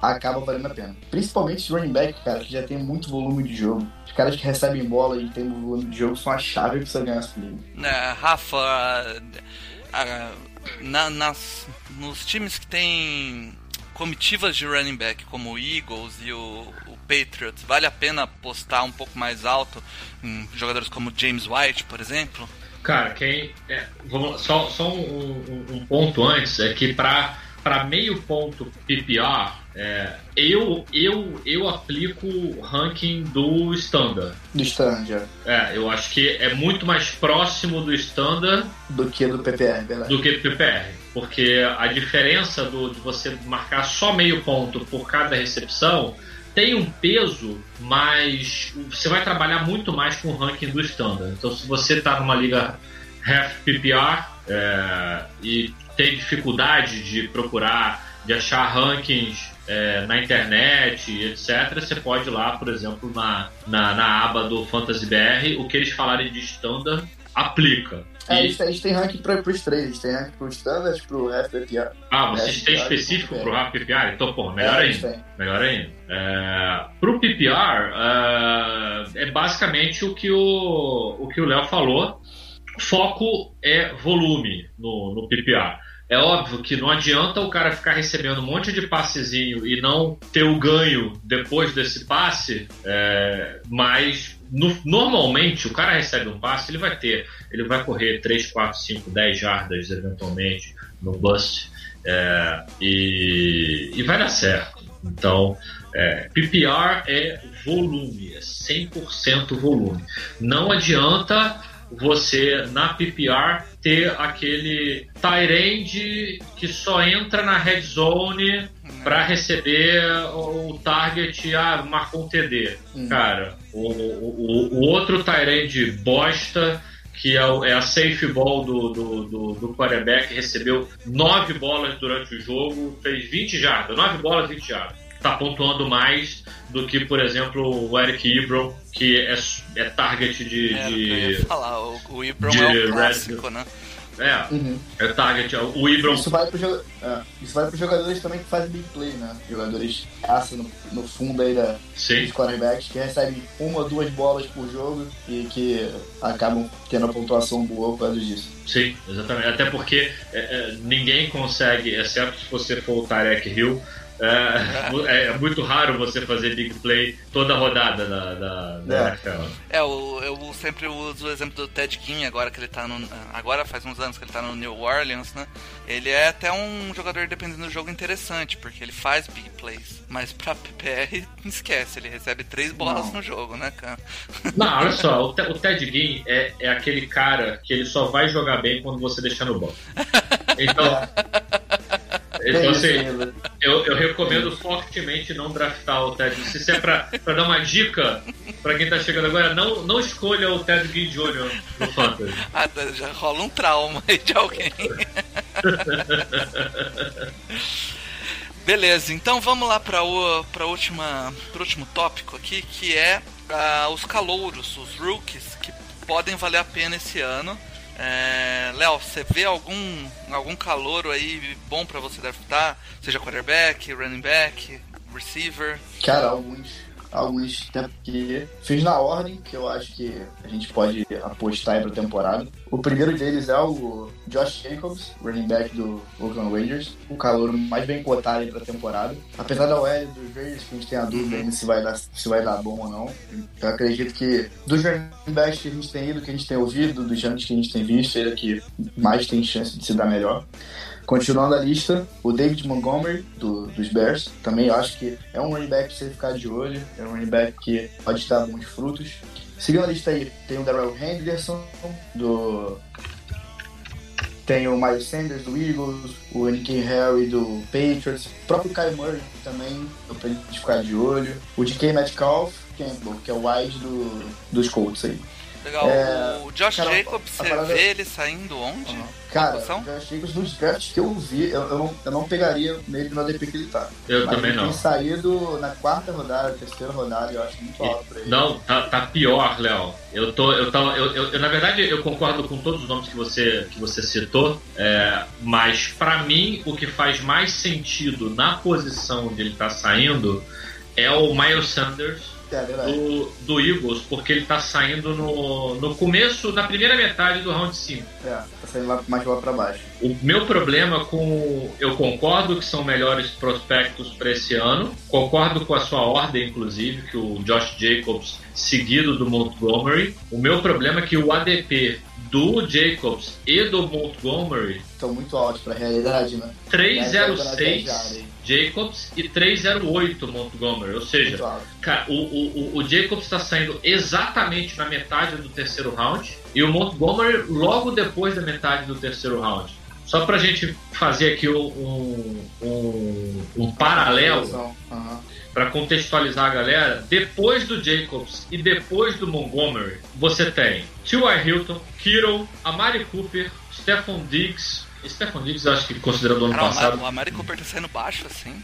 acaba valendo a pena. Principalmente os running back, cara, que já tem muito volume de jogo. Os caras que recebem bola e tem volume de jogo são a chave pra você ganhar essa liga. É, Rafa, na, nas, nos times que tem comitivas de running back, como o Eagles e o, o Patriots, vale a pena apostar um pouco mais alto em jogadores como James White, por exemplo? Cara, quem. É, vamos, só só um, um, um ponto antes, é que para para meio ponto PPR, é, eu, eu, eu aplico o ranking do Standard. Do Standard. É, eu acho que é muito mais próximo do Standard do que do PPR, verdade. Do que do PPR. Porque a diferença do, de você marcar só meio ponto por cada recepção tem um peso, mas você vai trabalhar muito mais com o ranking do Standard. Então, se você está numa liga half PPR é, e tem dificuldade de procurar, de achar rankings é, na internet, etc., você pode ir lá, por exemplo, na, na, na aba do Fantasy BR, o que eles falarem de standard aplica. É, e... a gente tem ranking para os três, a gente tem ranking para o standard, para o half PPR. Ah, vocês têm específico para o PPR? Então, pô, melhor é, ainda. Melhor ainda. É, para o PPR, é, é basicamente o que o, o que o Léo falou. Foco é volume no, no PPR. É óbvio que não adianta o cara ficar recebendo um monte de passezinho e não ter o ganho depois desse passe, é, mas no, normalmente o cara recebe um passe, ele vai ter, ele vai correr 3, 4, 5, 10 jardas eventualmente no bust é, e, e vai dar certo. Então, É, PPR é volume, é 100% volume. Não adianta você na PPR ter aquele tight que só entra na red zone para receber o target, ah, marcou um TD. Uhum. Cara, o, o, o outro tight bosta que é, é, a safe ball do, do, do, do quarterback, recebeu nove bolas durante o jogo, fez 20 jardas, nove bolas, 20 jardas. Está pontuando mais do que, por exemplo, o Eric Ebron, que é, é target de. É, de eu ia falar, o, o Ebron é o clássico, né? É, uhum. é target. É o Ibram. Isso vai para é, os jogadores também que fazem big play, né? Jogadores caça no, no fundo aí da, dos quarterbacks que recebem uma ou duas bolas por jogo e que acabam tendo a pontuação boa por causa disso. Sim, exatamente. Até porque é, é, ninguém consegue, exceto se você for o Tarek Hill, é, é, muito raro você fazer big play toda a rodada da, da, da é. NFL. É, eu, eu sempre uso o exemplo do Ted King, agora que ele tá no. Agora faz uns anos que ele tá no New Orleans, né? Ele é até um jogador, dependendo do jogo, interessante, porque ele faz big plays. Mas pra PPR, esquece, ele recebe três bolas Não. no jogo, né, cara? Não, olha só, o, o Ted Ginn é, é aquele cara que ele só vai jogar bem quando você deixar no banco. Então. Então, assim, eu, eu recomendo fortemente não draftar o Ted. Se isso é pra, pra dar uma dica pra quem tá chegando agora, não, não escolha o Ted Ginn Jr. no Fantasy. Ah, tá, já rola um trauma aí de alguém. Beleza, então vamos lá para o pra última, pro último tópico aqui, que é uh, os calouros, os rookies, que podem valer a pena esse ano. É, Léo, você vê algum, algum calouro aí bom para você draftar? Seja quarterback, running back, receiver? Cara, alguns alguns, até porque fiz na ordem que eu acho que a gente pode apostar aí pra temporada. O primeiro deles é o Josh Jacobs, running back do Oakland Raiders, o calor mais bem cotado aí pra temporada. Apesar da OL dos Raiders, que a gente tem a dúvida ainda se vai dar, se vai dar bom ou não. Eu acredito que dos running backs que a gente tem ido, que a gente tem ouvido, dos anos que a gente tem visto, ele é que mais tem chance de se dar melhor. Continuando a lista, o David Montgomery, do, dos Bears, também acho que é um running back pra você ficar de olho, é um running back que pode dar muitos frutos. Seguindo a lista aí, tem o Darrell Henderson, do. Tem o Miles Sanders do Eagles, o Nicky Harry do Patriots, o próprio Kyle Murray também, pra gente ficar de olho. O DK Metcalf que é o wide do, dos Colts aí. Legal. É, o Josh cara, Jacobs, você parada... vê ele saindo onde? Uhum. Cara, o Josh Jacobs nos drafts que eu vi, eu, eu, não, eu não pegaria nele no ADP que ele tá. Eu Mas também ele não. tem saído na quarta rodada, terceira rodada, eu acho muito alto pra ele. Não, tá, tá pior, Léo. Eu tô, eu tava, eu, eu, eu, na verdade, eu concordo com todos os nomes que você, que você citou, é, mas para mim o que faz mais sentido na posição onde ele tá saindo é o Miles Sanders é, do, do Eagles, porque ele tá saindo no, no começo, na primeira metade do round 5. É, tá saindo lá, mais lá pra baixo. O meu problema com. Eu concordo que são melhores prospectos para esse ano, concordo com a sua ordem, inclusive, que o Josh Jacobs seguido do Montgomery. O meu problema é que o ADP do Jacobs e do Montgomery estão muito altos para a realidade, né? 306 Jacobs e 308 Montgomery. Ou seja, cara, o, o, o Jacobs está saindo exatamente na metade do terceiro round e o Montgomery logo depois da metade do terceiro round. Só para a gente fazer aqui um, um, um paralelo, uhum. Para contextualizar a galera, depois do Jacobs e depois do Montgomery, você tem T.Y. Hilton, Kittle, Amari Cooper, Stephon Diggs, Stefan Diggs, eu acho que considerando o ano Cara, passado. O Amari Cooper tá saindo baixo, assim.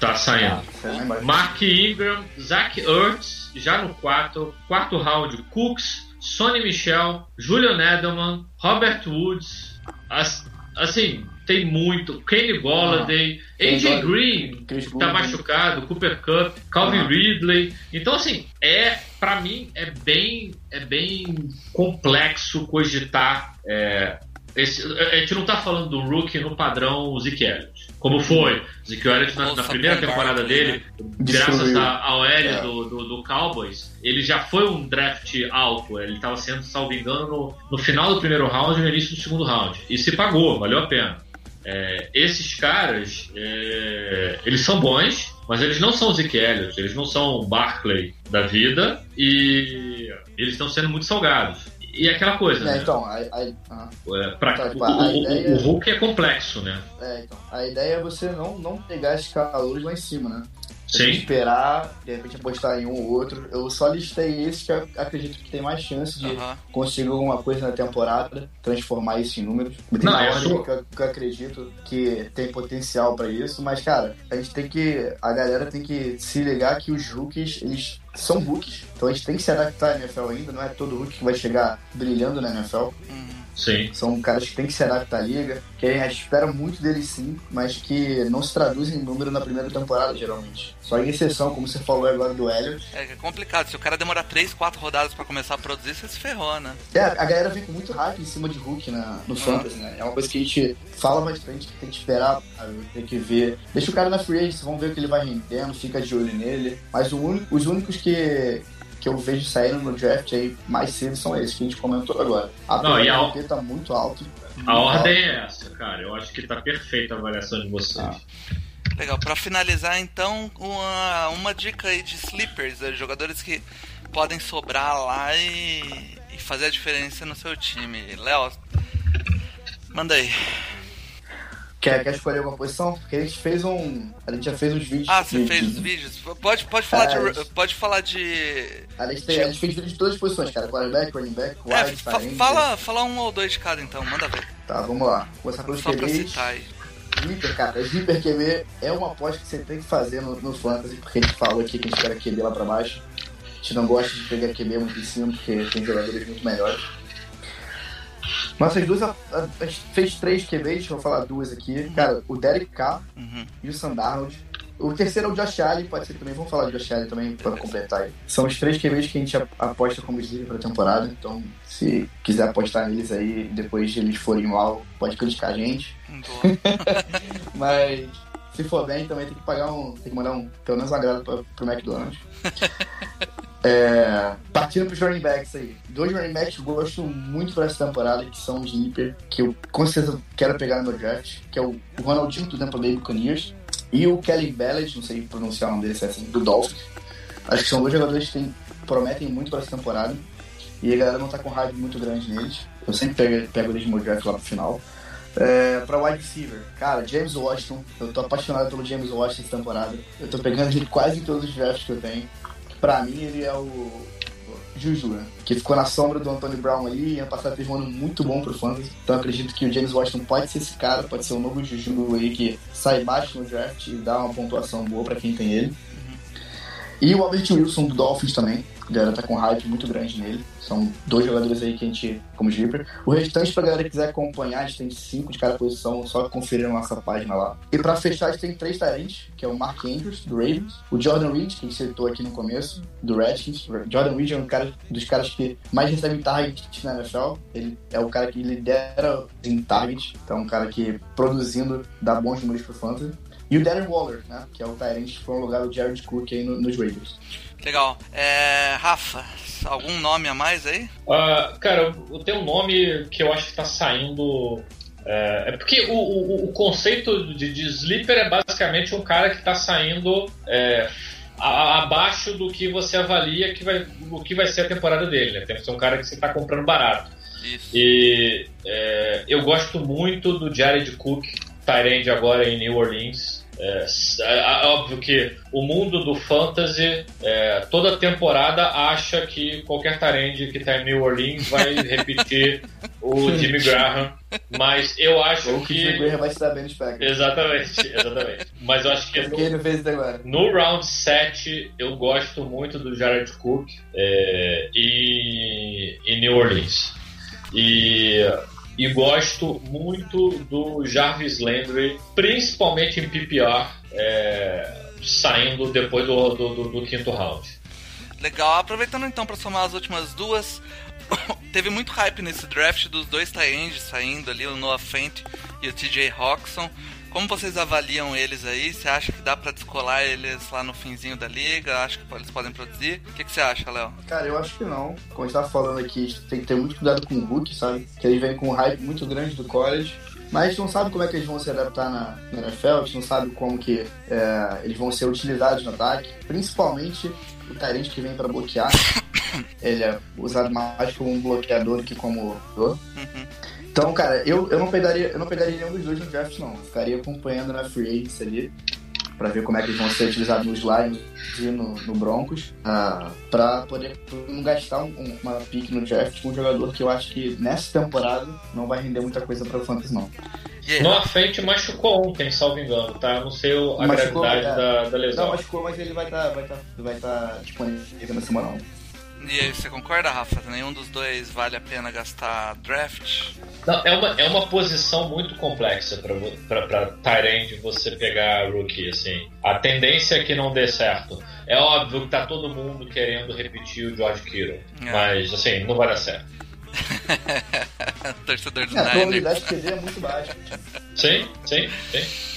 Tá saindo. Ah, Mark Ingram, Zach Ertz, já no quarto. Quarto round, Cooks, Sonny Michel, Julian Edelman, Robert Woods. As, assim, tem muito. Kenny Golladay, ah, AJ Green, que tá machucado, Cooper Cup, Calvin ah. Ridley. Então, assim, é, para mim, é bem, é bem complexo cogitar é, esse, a gente não tá falando do rookie no padrão Zeke Elliott. Como foi? Zeke Elliott na, na primeira temporada dele, né? graças à OL é. do, do, do, Cowboys, ele já foi um draft alto. Ele estava sendo, salvo engano, no, no final do primeiro round e no início do segundo round. E se pagou, valeu a pena. É, esses caras, é, eles são bons, mas eles não são Zeke Elliott, eles não são o Barclay da vida e eles estão sendo muito salgados. E aquela coisa, é, né? Então, a, a, a, é, pra, então, tipo, o, ideia... o, o, Hulk é complexo, né? É, então. A ideia é você não, não pegar esses calores lá em cima, né? Sim. esperar, de repente apostar em um ou outro. Eu só listei esse que eu acredito que tem mais chance de conseguir alguma coisa na temporada, transformar isso em números. Tem Não, ordem sou... que, eu, que eu acredito que tem potencial para isso, mas cara, a gente tem que. A galera tem que se ligar que os rookies, eles são rookies, então a gente tem que se adaptar à NFL ainda, não é todo rookie que vai chegar brilhando na NFL. Uhum. Sim. São caras que têm que se adaptar à liga, que a gente espera muito deles sim, mas que não se traduzem em número na primeira temporada, geralmente. Só em exceção, como você falou agora do Elliot. É, é complicado. Se o cara demorar 3, 4 rodadas para começar a produzir, você se ferrou, né? É, a galera vem com muito hype em cima de Hulk na, no uhum. Fantasy, né? É uma coisa que a gente fala bastante, que tem que esperar, tem que ver. Deixa o cara na free agency, vamos ver o que ele vai rendendo, fica de olho nele. Mas único, os únicos que, que eu vejo saindo no draft aí mais cedo são esses que a gente comentou agora. A Não, e a tá muito alto. A ordem é essa, cara. Eu acho que tá perfeita a avaliação de vocês. Ah. Legal, para finalizar então, uma, uma dica aí de sleepers, né? jogadores que podem sobrar lá e, e fazer a diferença no seu time. Léo, manda aí. Quer, quer escolher alguma posição? Porque a gente fez um. A gente já fez uns vídeos. Ah, você fez os vídeos? Pode, pode falar é, de. Pode falar de. A gente, tem, a gente fez vídeos de todas as posições, cara. Quarterback, running back, wide, é, fa fala, fala um ou dois de cada então, manda ver. Tá, vamos lá. Vou começar pelos Só QBs. pra citar aí. Sleeper, cara, Sleeper QB é uma aposta que você tem que fazer no, no Fantasy, porque a gente falou aqui que a gente quer QB lá pra baixo. A gente não gosta de pegar QB muito em cima, porque tem jogadores muito melhores. Nossas duas, a, a, gente fez três QBs, vou falar duas aqui. Cara, o Derek K uhum. e o Sandarnold. O terceiro é o Josh Allen, pode ser também. Vamos falar de Josh Allen também para completar aí. São os três QBs que a gente aposta como sleeper para a temporada. Então, se quiser apostar neles aí, depois de eles forem mal, pode criticar a gente. Mas se for bem, também tem que pagar um. Tem que mandar um, pelo menos um agrado para pro McDonald's. É, partindo pros running backs aí. Dois running backs que eu gosto muito para essa temporada, que são os sleeper, que eu com certeza quero pegar no meu draft, que é o, o Ronaldinho do Tampa Bay Buccaneers e o Kelly Bellet, não sei pronunciar o nome dele, é assim, do Dolphins. Acho que são dois jogadores que tem, prometem muito para essa temporada. E a galera não tá com hype muito grande neles. Eu sempre pego, pego eles no meu draft lá pro final. É, pra wide receiver, cara, James Washington. Eu tô apaixonado pelo James Washington essa temporada. Eu tô pegando ele quase em todos os drafts que eu tenho pra mim, ele é o Juju, né? Que ficou na sombra do Anthony Brown ali, ano passado teve um ano muito bom pro Fantasy. Então acredito que o James Washington pode ser esse cara, pode ser o novo Juju aí que sai baixo no draft e dá uma pontuação boa para quem tem ele. Uhum. E o Albert Wilson do Dolphins também. A galera tá com hype muito grande nele. São dois jogadores aí que a gente, como sleeper. O restante, pra galera que quiser acompanhar, a gente tem cinco de cada posição, só conferir na nossa página lá. E pra fechar, a gente tem três talentos, que é o Mark Andrews, do Ravens, o Jordan Reed, que a gente citou aqui no começo, do Redskins. Jordan Reed é um cara dos caras que mais recebe target na NFL. Ele é o cara que lidera em target, então é um cara que produzindo dá bons números pro fantasy. E o Darren Waller, né? Que é o Tyrant que foi no lugar do Jared Cook aí no, nos Raiders. Legal. É, Rafa, algum nome a mais aí? Uh, cara, eu tenho um nome que eu acho que tá saindo. É, é porque o, o, o, conceito de, de sleeper é basicamente um cara que tá saindo é, a, abaixo do que você avalia que vai, o que vai ser a temporada dele. Né? Tem que ser um cara que você tá comprando barato. Isso. E é, eu gosto muito do Jared Cook, Tyrande agora em New Orleans. É, é, é, óbvio que o mundo do fantasy, é, toda temporada acha que qualquer tarende que está em New Orleans vai repetir o Jimmy Graham, mas eu acho Ou que. O Jimmy Graham vai se dar bem nos Packers. Exatamente, exatamente. Mas eu acho que. No, ele fez agora. no round 7 eu gosto muito do Jared Cook é, e, e New Orleans. E e gosto muito do Jarvis Landry, principalmente em PPR, é, saindo depois do, do, do, do quinto round. Legal, aproveitando então para somar as últimas duas, teve muito hype nesse draft dos dois tie saindo ali, o Noah Fent e o TJ Hawkinson. Como vocês avaliam eles aí? Você acha que dá para descolar eles lá no finzinho da liga? Acha que eles podem produzir? O que, que você acha, Léo? Cara, eu acho que não. Como a gente tava falando aqui, tem que ter muito cuidado com o Hulk, sabe? Que ele vem com um hype muito grande do college. Mas a gente não sabe como é que eles vão se adaptar na, na NFL, a gente não sabe como que é, eles vão ser utilizados no ataque, principalmente o Tyrant que vem para bloquear. Ele é usado mais como um bloqueador do que como uhum. Então, cara, eu, eu não pegaria eu não pegaria nenhum dos dois no draft, não. Ficaria acompanhando na free agency ali para ver como é que eles vão ser utilizados nos Lions e no, no Broncos, uh, para poder não gastar um, uma pick no draft com um jogador que eu acho que nessa temporada não vai render muita coisa para o Fantasy, não. Yeah. No frente machucou ontem, salvo engano, tá? Não sei a machucou, gravidade é. da, da, lesão. Não, machucou, mas ele vai estar tá, vai tá, vai tá disponível na semana 1. E aí, você concorda, Rafa? Nenhum dos dois vale a pena gastar draft? Não, é uma, é uma posição muito complexa para Tyrande você pegar rookie, assim. A tendência é que não dê certo. É óbvio que tá todo mundo querendo repetir o George Kittle, é. mas, assim, não vai dar certo. Torcedor do é, A probabilidade de perder é muito baixa. Sim, sim, sim.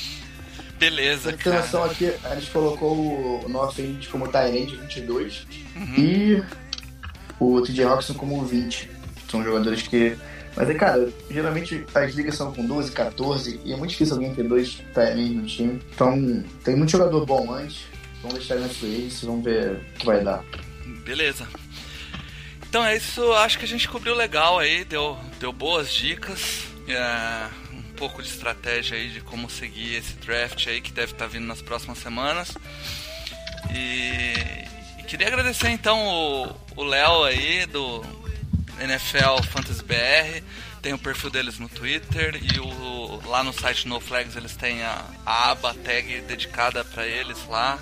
Beleza, Essa cara. aqui, a gente colocou o North End como Tyrande 22 uhum. e o TJ Roxon como 20. São jogadores que. Mas é, cara, geralmente as ligas são com 12, 14 e é muito difícil alguém ter dois Tyrants no time. Então, tem muito jogador bom antes. Vamos deixar na free vamos ver o que vai dar. Beleza. Então é isso, acho que a gente cobriu legal aí, deu, deu boas dicas. É, um pouco de estratégia aí de como seguir esse draft aí que deve estar tá vindo nas próximas semanas. E, Queria agradecer então o Léo aí do NFL Fantasy BR. Tem o perfil deles no Twitter e o, lá no site No Flags eles têm a, a aba, a tag dedicada para eles lá.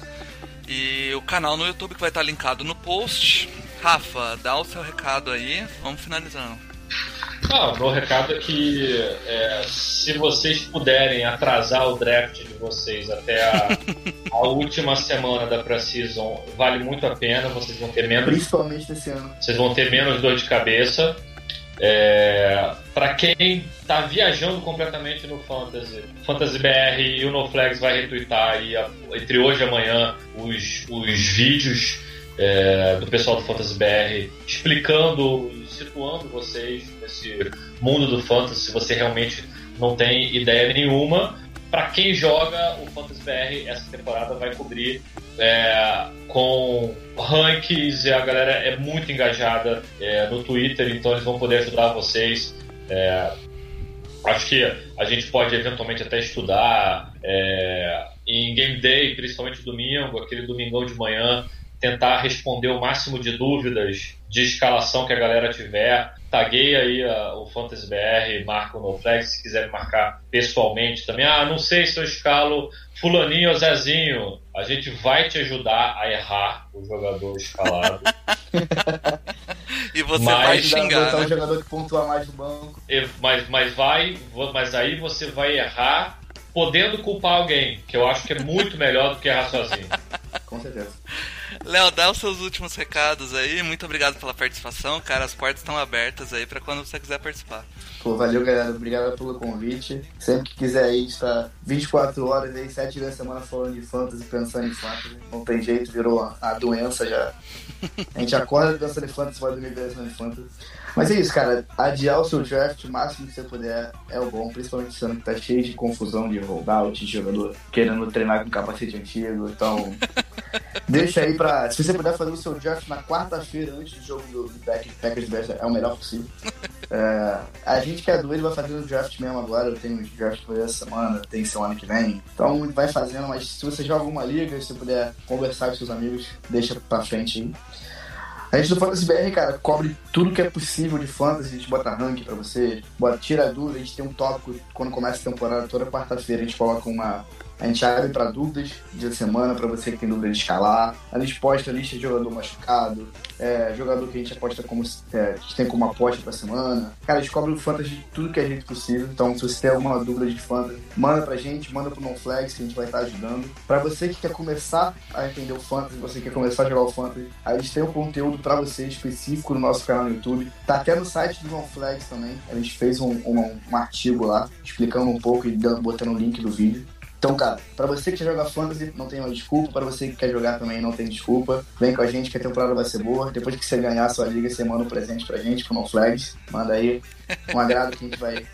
E o canal no YouTube que vai estar linkado no post. Rafa, dá o seu recado aí, vamos finalizando. Ah, o meu recado é que é, se vocês puderem atrasar o draft de vocês até a, a última semana da pré-season, vale muito a pena. Vocês vão ter menos. Principalmente esse ano. Vocês vão ter menos dor de cabeça. É, para quem está viajando completamente no Fantasy, Fantasy BR e o NoFlags vai retweetar aí, entre hoje e amanhã os, os vídeos é, do pessoal do Fantasy BR explicando situando vocês nesse mundo do fantasy, se você realmente não tem ideia nenhuma. Para quem joga o Fantasy BR, essa temporada vai cobrir é, com rankings e a galera é muito engajada é, no Twitter, então eles vão poder ajudar vocês. É, acho que a gente pode eventualmente até estudar é, em Game Day, principalmente domingo, aquele domingão de manhã, tentar responder o máximo de dúvidas de escalação que a galera tiver. Taguei aí a, o Fantasy BR, marca o NoFlex, se quiser me marcar pessoalmente também. Ah, não sei se eu escalo fulaninho ou Zezinho. A gente vai te ajudar a errar o jogador escalado. e você mas, vai xingar. Né? um jogador que pontua mais no banco. Mas, mas vai, mas aí você vai errar podendo culpar alguém, que eu acho que é muito melhor do que errar sozinho. Com certeza. Léo, dá os seus últimos recados aí. Muito obrigado pela participação, cara. As portas estão abertas aí para quando você quiser participar. Pô, valeu, galera. Obrigado pelo convite. Sempre que quiser aí, está 24 horas aí, 7 dias da semana falando de fantasy, pensando em fantasy. Não tem jeito, virou a doença já. A gente acorda pensando em fantasy, vai dormir pensando em fantasy. Mas é isso, cara. Adiar o seu draft o máximo que você puder é o bom, principalmente sendo que tá cheio de confusão de rollout, de jogador querendo treinar com capacete antigo. Então, deixa aí pra. Se você puder fazer o seu draft na quarta-feira antes do jogo do, Packers Bears, é o melhor possível. É, a gente que é doido vai fazer o draft mesmo agora. Eu tenho draft por essa semana, tem semana que vem. Então, vai fazendo, mas se você joga alguma liga, se você puder conversar com seus amigos, deixa pra frente aí. A gente do Fantasy BR, cara, cobre tudo que é possível de fantasy, a gente bota ranking pra você, bota, tira dúvida, a gente tem um tópico quando começa a temporada, toda quarta-feira a gente coloca uma, a gente abre para dúvidas de semana para você que tem dúvida de escalar. A gente posta a lista de jogador machucado, é, jogador que a gente aposta como é, que tem como aposta para semana. Cara, a gente cobre o fantasy de tudo que é jeito possível. Então, se você tem alguma dúvida de fantasy, manda pra gente, manda pro NoFlex que a gente vai estar ajudando. Para você que quer começar a entender o fantasy, você que quer começar a jogar o fantasy, a gente tem um conteúdo para você específico no nosso canal no YouTube. Tá até no site do NoFlex também. A gente fez um, um, um artigo lá explicando um pouco e dando, botando o link do vídeo. Então, cara, pra você que jogar Fantasy, não tem uma desculpa. Pra você que quer jogar também, não tem desculpa. Vem com a gente que a temporada vai ser boa. Depois que você ganhar a sua liga, você manda um presente pra gente, pro No Flags. Manda aí um agrado que a gente vai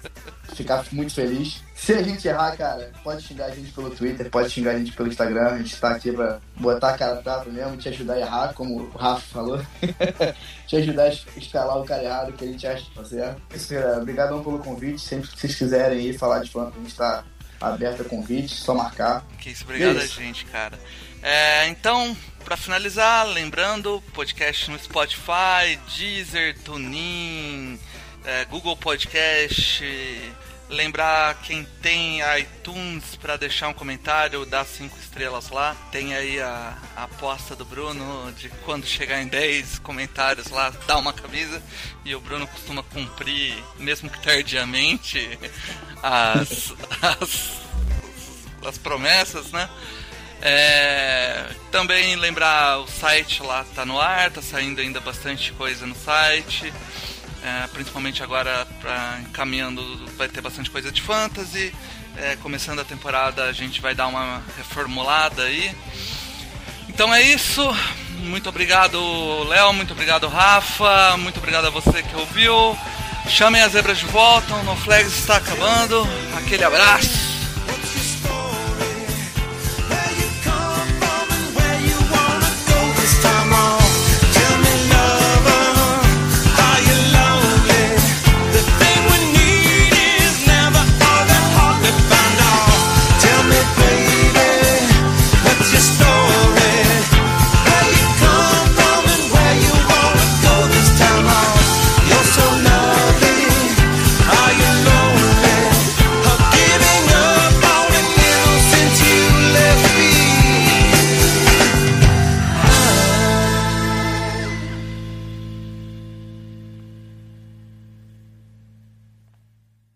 ficar muito feliz. Se a gente errar, cara, pode xingar a gente pelo Twitter, pode xingar a gente pelo Instagram. A gente tá aqui pra botar a cara tapa mesmo, te ajudar a errar, como o Rafa falou. te ajudar a escalar o cara errado que a gente acha que tá certo. Isso, galera. Obrigadão pelo convite. Sempre que vocês quiserem ir falar de fã, a gente tá aberto a convite, só marcar. Que isso, obrigado isso. a gente, cara. É, então, para finalizar, lembrando, podcast no Spotify, Deezer, TuneIn, é, Google Podcast. Lembrar quem tem iTunes para deixar um comentário, dar cinco estrelas lá. Tem aí a, a, aposta do Bruno de quando chegar em 10 comentários lá, dar uma camisa. E o Bruno costuma cumprir, mesmo que tardiamente, as, as, as promessas, né? É, também lembrar o site lá tá no ar, tá saindo ainda bastante coisa no site. É, principalmente agora pra, encaminhando, vai ter bastante coisa de fantasy. É, começando a temporada, a gente vai dar uma reformulada aí. Então é isso. Muito obrigado, Léo. Muito obrigado, Rafa. Muito obrigado a você que ouviu. Chamem as zebras de volta. O No Flags está acabando. Aquele abraço. Come on.